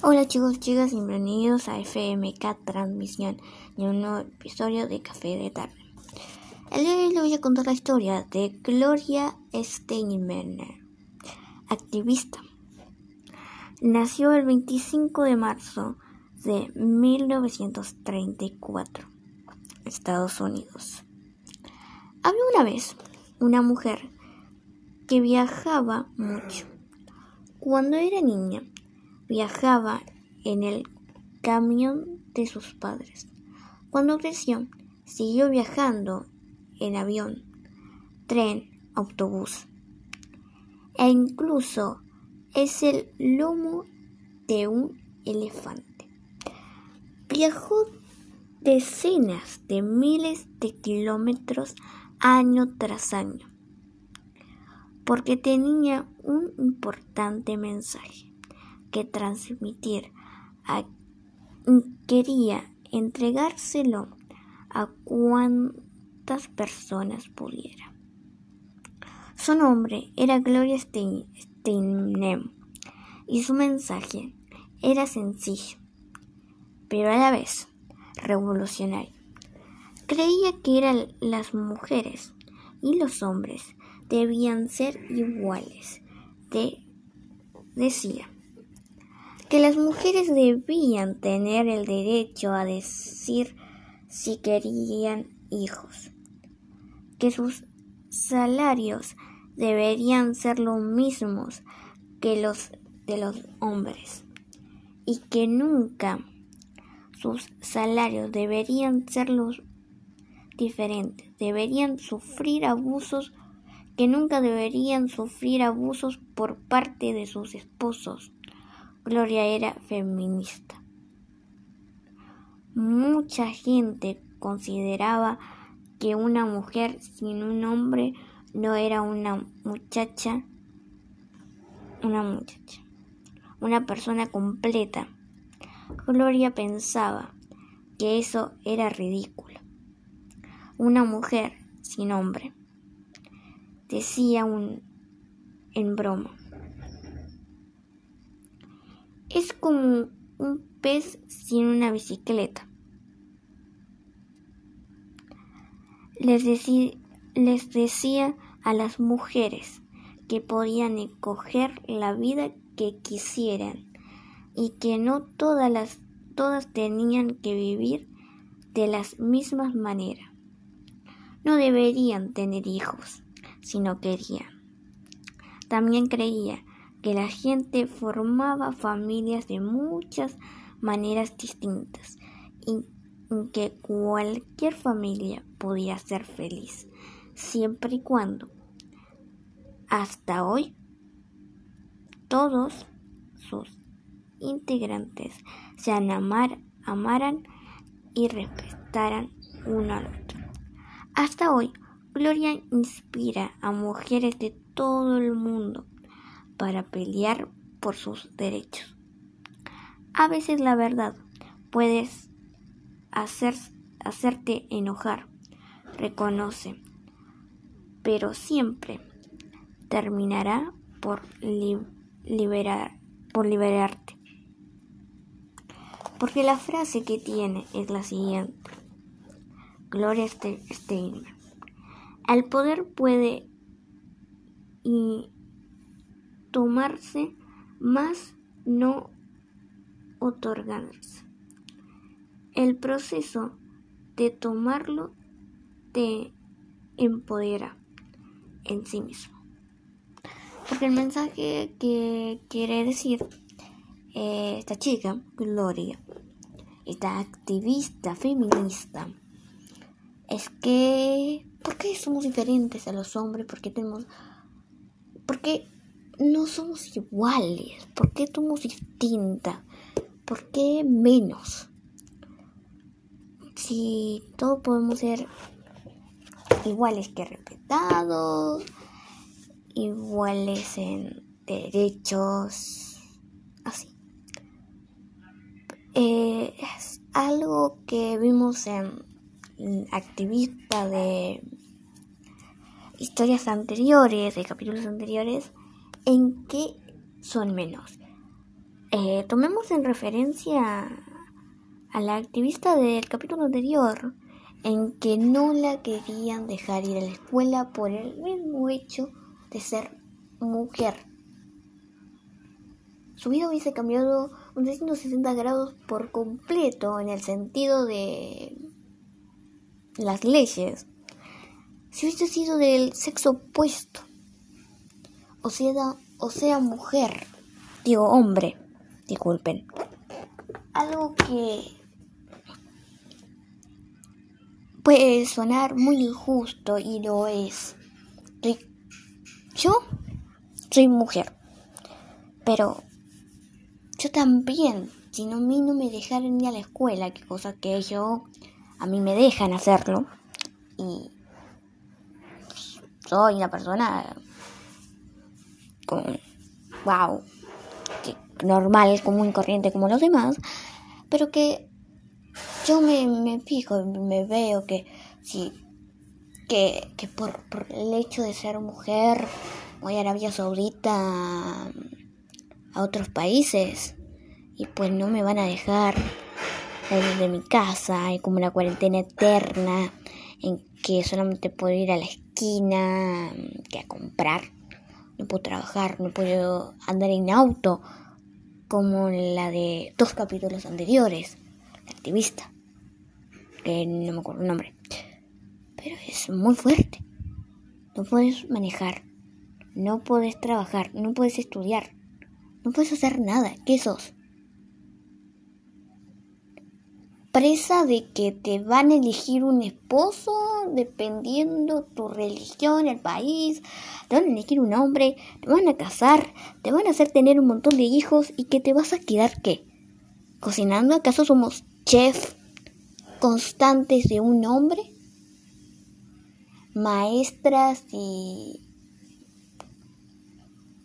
Hola chicos, chicas, bienvenidos a FMK Transmisión y un nuevo episodio de Café de Tarde. El día de hoy les voy a contar la historia de Gloria Steinmeier, activista. Nació el 25 de marzo de 1934, Estados Unidos. Había una vez una mujer que viajaba mucho. Cuando era niña, viajaba en el camión de sus padres. Cuando creció, siguió viajando en avión, tren, autobús e incluso es el lomo de un elefante. Viajó decenas de miles de kilómetros año tras año porque tenía un importante mensaje que transmitir. quería entregárselo a cuantas personas pudiera. Su nombre era Gloria Steinem y su mensaje era sencillo, pero a la vez revolucionario. Creía que eran las mujeres y los hombres debían ser iguales. De, decía, que las mujeres debían tener el derecho a decir si querían hijos, que sus salarios deberían ser los mismos que los de los hombres y que nunca sus salarios deberían ser los diferentes, deberían sufrir abusos que nunca deberían sufrir abusos por parte de sus esposos Gloria era feminista. Mucha gente consideraba que una mujer sin un hombre no era una muchacha, una muchacha, una persona completa. Gloria pensaba que eso era ridículo. Una mujer sin hombre, decía un, en broma. Es como un pez sin una bicicleta. Les, les decía a las mujeres que podían escoger la vida que quisieran y que no todas las todas tenían que vivir de las mismas maneras. No deberían tener hijos si no querían. También creía que la gente formaba familias de muchas maneras distintas y que cualquier familia podía ser feliz, siempre y cuando hasta hoy todos sus integrantes se amar, amaran y respetaran uno al otro. Hasta hoy, Gloria inspira a mujeres de todo el mundo para pelear por sus derechos. A veces la verdad puede hacer, hacerte enojar, reconoce, pero siempre terminará por, liberar, por liberarte. Porque la frase que tiene es la siguiente. Gloria Steinem. El poder puede y tomarse, más no otorgarse. El proceso de tomarlo te empodera en sí mismo. Porque el mensaje que quiere decir eh, esta chica, Gloria, esta activista feminista, es que, ¿por qué somos diferentes a los hombres? ¿Por qué tenemos... ¿Por qué no somos iguales? ¿Por qué somos distintas? ¿Por qué menos? Si todos podemos ser iguales que respetados, iguales en derechos, así. Eh, es algo que vimos en activista de historias anteriores, de capítulos anteriores, en qué son menos. eh, tomemos en referencia a la activista del capítulo anterior, en que no la querían dejar ir a la escuela por el mismo hecho de ser mujer. Su vida hubiese cambiado un 360 grados por completo en el sentido de las leyes si hubiese sido del sexo opuesto, o sea, o sea mujer, digo hombre, disculpen, algo que puede sonar muy injusto y lo es. Yo soy mujer, pero yo también, si no a mí no me dejaran ir a la escuela, que cosa que yo, a mí me dejan hacerlo, y soy una persona con, wow, normal, común corriente como los demás, pero que yo me, me fijo, me veo que si que, que por, por, el hecho de ser mujer voy a Arabia Saudita a otros países y pues no me van a dejar salir de mi casa, hay como una cuarentena eterna en que solamente puedo ir a la esquina, que a comprar, no puedo trabajar, no puedo andar en auto, como la de dos capítulos anteriores, la activista, que no me acuerdo el nombre, pero es muy fuerte, no puedes manejar, no puedes trabajar, no puedes estudiar, no puedes hacer nada, ¿qué sos? Presa de que te van a elegir un esposo dependiendo tu religión, el país, te van a elegir un hombre, te van a casar, te van a hacer tener un montón de hijos y que te vas a quedar qué? ¿Cocinando? ¿Acaso somos chef constantes de un hombre? Maestras y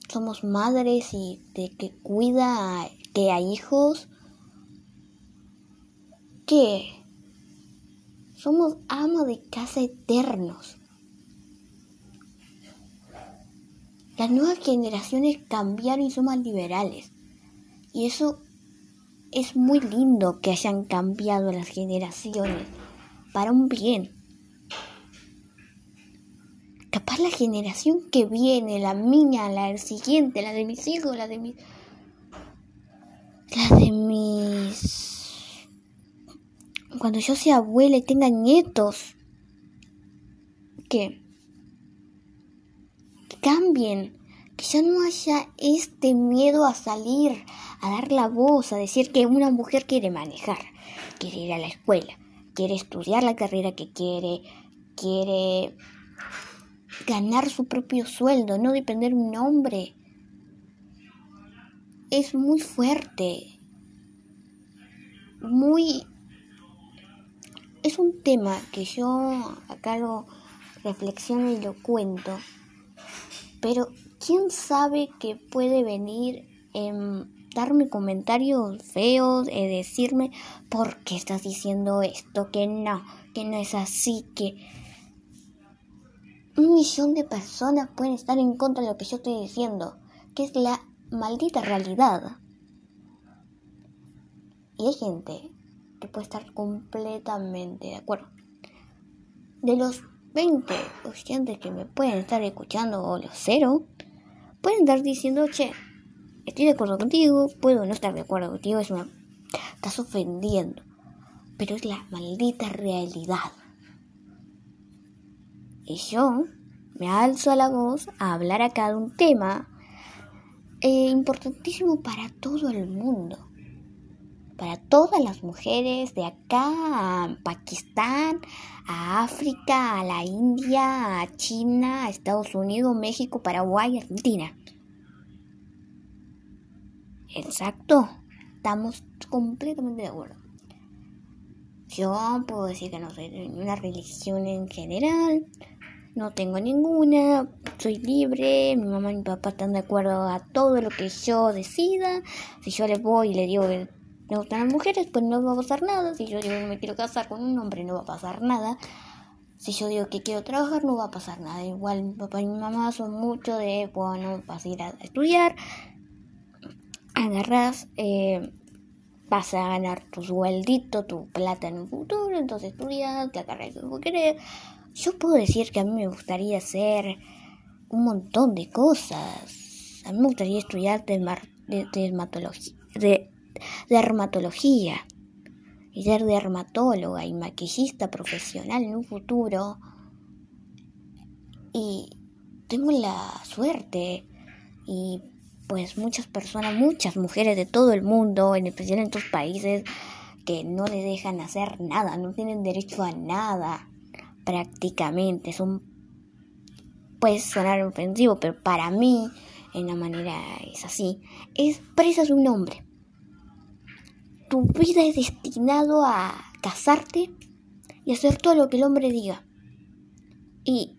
somos madres y de que cuida que hay hijos somos amos de casa eternos. Las nuevas generaciones cambiaron y son más liberales. Y eso es muy lindo que hayan cambiado las generaciones para un bien. Capaz la generación que viene, la mía, la siguiente, la de mis hijos, la de mis... La de mis cuando yo sea abuela y tenga nietos, que cambien, que ya no haya este miedo a salir, a dar la voz, a decir que una mujer quiere manejar, quiere ir a la escuela, quiere estudiar la carrera que quiere, quiere ganar su propio sueldo, no depender de un hombre. Es muy fuerte, muy es un tema que yo acá lo reflexiono y lo cuento, pero ¿quién sabe que puede venir en darme comentarios feos, y decirme por qué estás diciendo esto, que no, que no es así, que un millón de personas pueden estar en contra de lo que yo estoy diciendo, que es la maldita realidad. Y hay gente puede estar completamente de acuerdo. De los 20 oyentes que me pueden estar escuchando, o los cero, pueden estar diciendo, che, estoy de acuerdo contigo, puedo no estar de acuerdo contigo, estás ofendiendo. Pero es la maldita realidad. Y yo me alzo a la voz a hablar acá de un tema eh, importantísimo para todo el mundo para todas las mujeres de acá a Pakistán, a África, a la India, a China, a Estados Unidos, México, Paraguay, Argentina. Exacto, estamos completamente de acuerdo. Yo puedo decir que no soy de ninguna religión en general, no tengo ninguna, soy libre, mi mamá y mi papá están de acuerdo a todo lo que yo decida. Si yo les voy y le digo que me gustan las mujeres, pues no va a pasar nada. Si yo digo que me quiero casar con un hombre, no va a pasar nada. Si yo digo que quiero trabajar, no va a pasar nada. Igual mi papá y mi mamá son mucho de, bueno, vas a ir a estudiar. agarras, eh, vas a ganar tu sueldito, tu plata en un futuro, entonces estudias la carrera que tú querés. Yo puedo decir que a mí me gustaría hacer un montón de cosas. A mí me gustaría estudiar dermatología, de, dermatología y ser dermatóloga y maquillista profesional en un futuro. Y tengo la suerte y pues muchas personas, muchas mujeres de todo el mundo, en especial en estos países, que no le dejan hacer nada, no tienen derecho a nada, prácticamente. Son, puede sonar ofensivo, pero para mí, en la manera es así, es presa de un hombre. Tu vida es destinado a casarte y hacer todo lo que el hombre diga. Y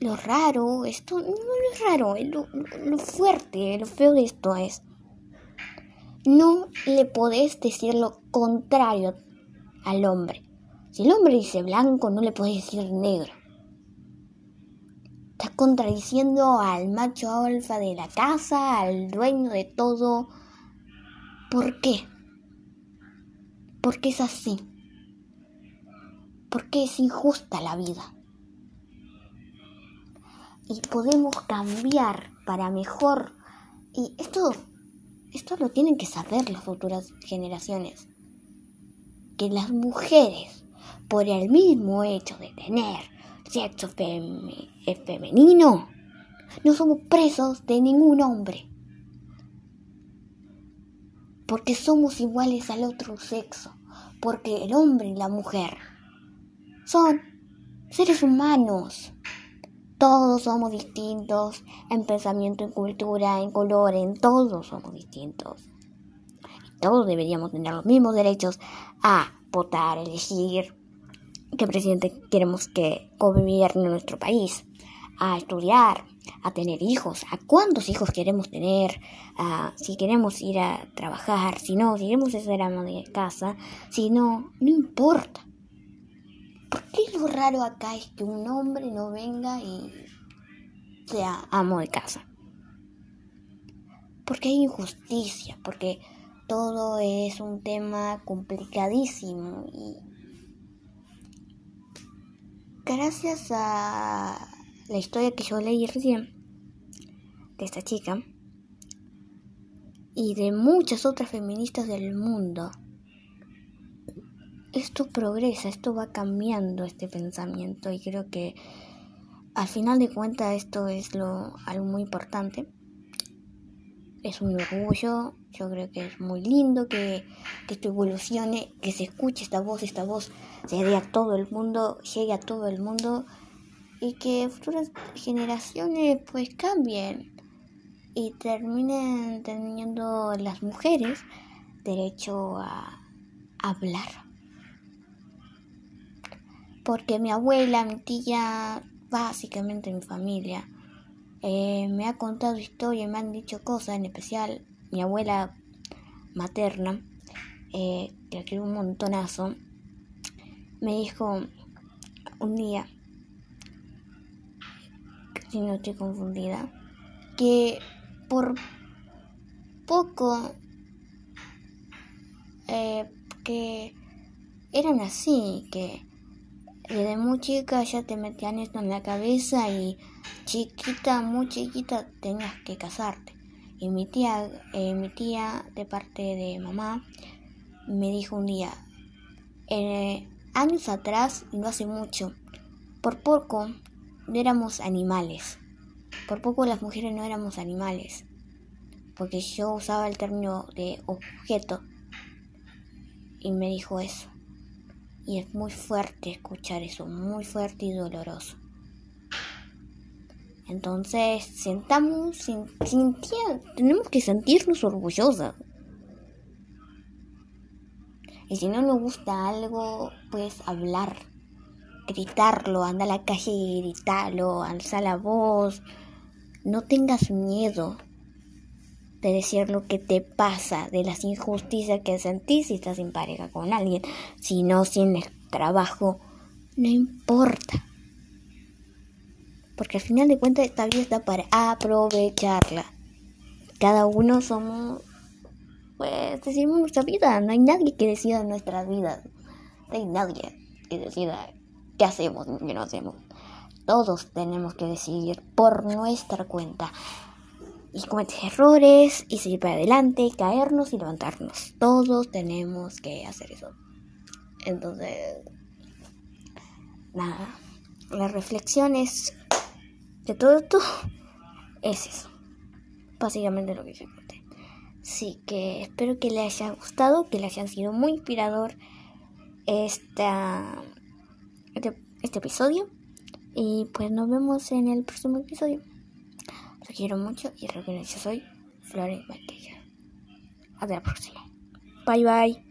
lo raro, esto no, es raro, lo, lo, fuerte, lo feo de esto es, no le podés decir lo contrario al hombre. Si el hombre dice blanco, no le podés decir negro. Estás contradiciendo al macho alfa de la casa, al dueño de todo. ¿Por qué? Porque es así. Porque es injusta la vida y podemos cambiar para mejor. Y esto, esto lo tienen que saber las futuras generaciones. Que las mujeres, por el mismo hecho de tener sexo femenino, no somos presos de ningún hombre. Porque somos iguales al otro sexo. Porque el hombre y la mujer son seres humanos todos somos distintos en pensamiento, en cultura, en color, en todos somos distintos. todos deberíamos tener los mismos derechos a votar, elegir qué presidente queremos que gobierne nuestro país, a estudiar, a tener hijos, a cuántos hijos queremos tener, a si queremos ir a trabajar, si no, si queremos ser ama de casa, si no, no importa. ¿Por qué lo raro acá es que un hombre no venga y sea amo de casa? Porque hay injusticia, porque todo es un tema complicadísimo y gracias a la historia que yo leí recién de esta chica y de muchas otras feministas del mundo esto progresa, esto va cambiando este pensamiento y creo que al final de cuentas esto es lo, algo muy importante. Es un orgullo, yo creo que es muy lindo que, que esto evolucione, que se escuche esta voz, esta voz se dé a todo el mundo, llegue a todo el mundo y que futuras generaciones pues cambien y terminen teniendo las mujeres derecho a hablar. Porque mi abuela, mi tía, básicamente mi familia, eh, me ha contado historias, me han dicho cosas, en especial mi abuela materna, eh, que quiero un montonazo, me dijo un día, si no estoy confundida, que por poco eh, que eran así, que desde muy chica ya te metían esto en la cabeza y chiquita, muy chiquita tenías que casarte. Y mi tía, eh, mi tía de parte de mamá me dijo un día, eh, años atrás, no hace mucho, por poco no éramos animales. Por poco las mujeres no éramos animales. Porque yo usaba el término de objeto. Y me dijo eso. Y es muy fuerte escuchar eso, muy fuerte y doloroso. Entonces, sentamos, sin, tenemos que sentirnos orgullosas. Y si no nos gusta algo, pues hablar, gritarlo, anda a la calle y gritarlo, alza la voz. No tengas miedo de decir lo que te pasa, de las injusticias que sentís si estás en pareja con alguien, si no, sin el trabajo, no importa. Porque al final de cuentas esta vida está para aprovecharla. Cada uno somos pues decidimos nuestra vida. No hay nadie que decida nuestras vidas. No hay nadie que decida qué hacemos qué no hacemos. Todos tenemos que decidir por nuestra cuenta. Y cometer errores y seguir para adelante, caernos y levantarnos. Todos tenemos que hacer eso. Entonces, nada. Las reflexiones de todo esto es eso. Básicamente lo que yo conté. Así que espero que les haya gustado, que les haya sido muy inspirador esta, este, este episodio. Y pues nos vemos en el próximo episodio. Los quiero mucho y recuerden, yo soy Flores Hasta la próxima. Bye bye.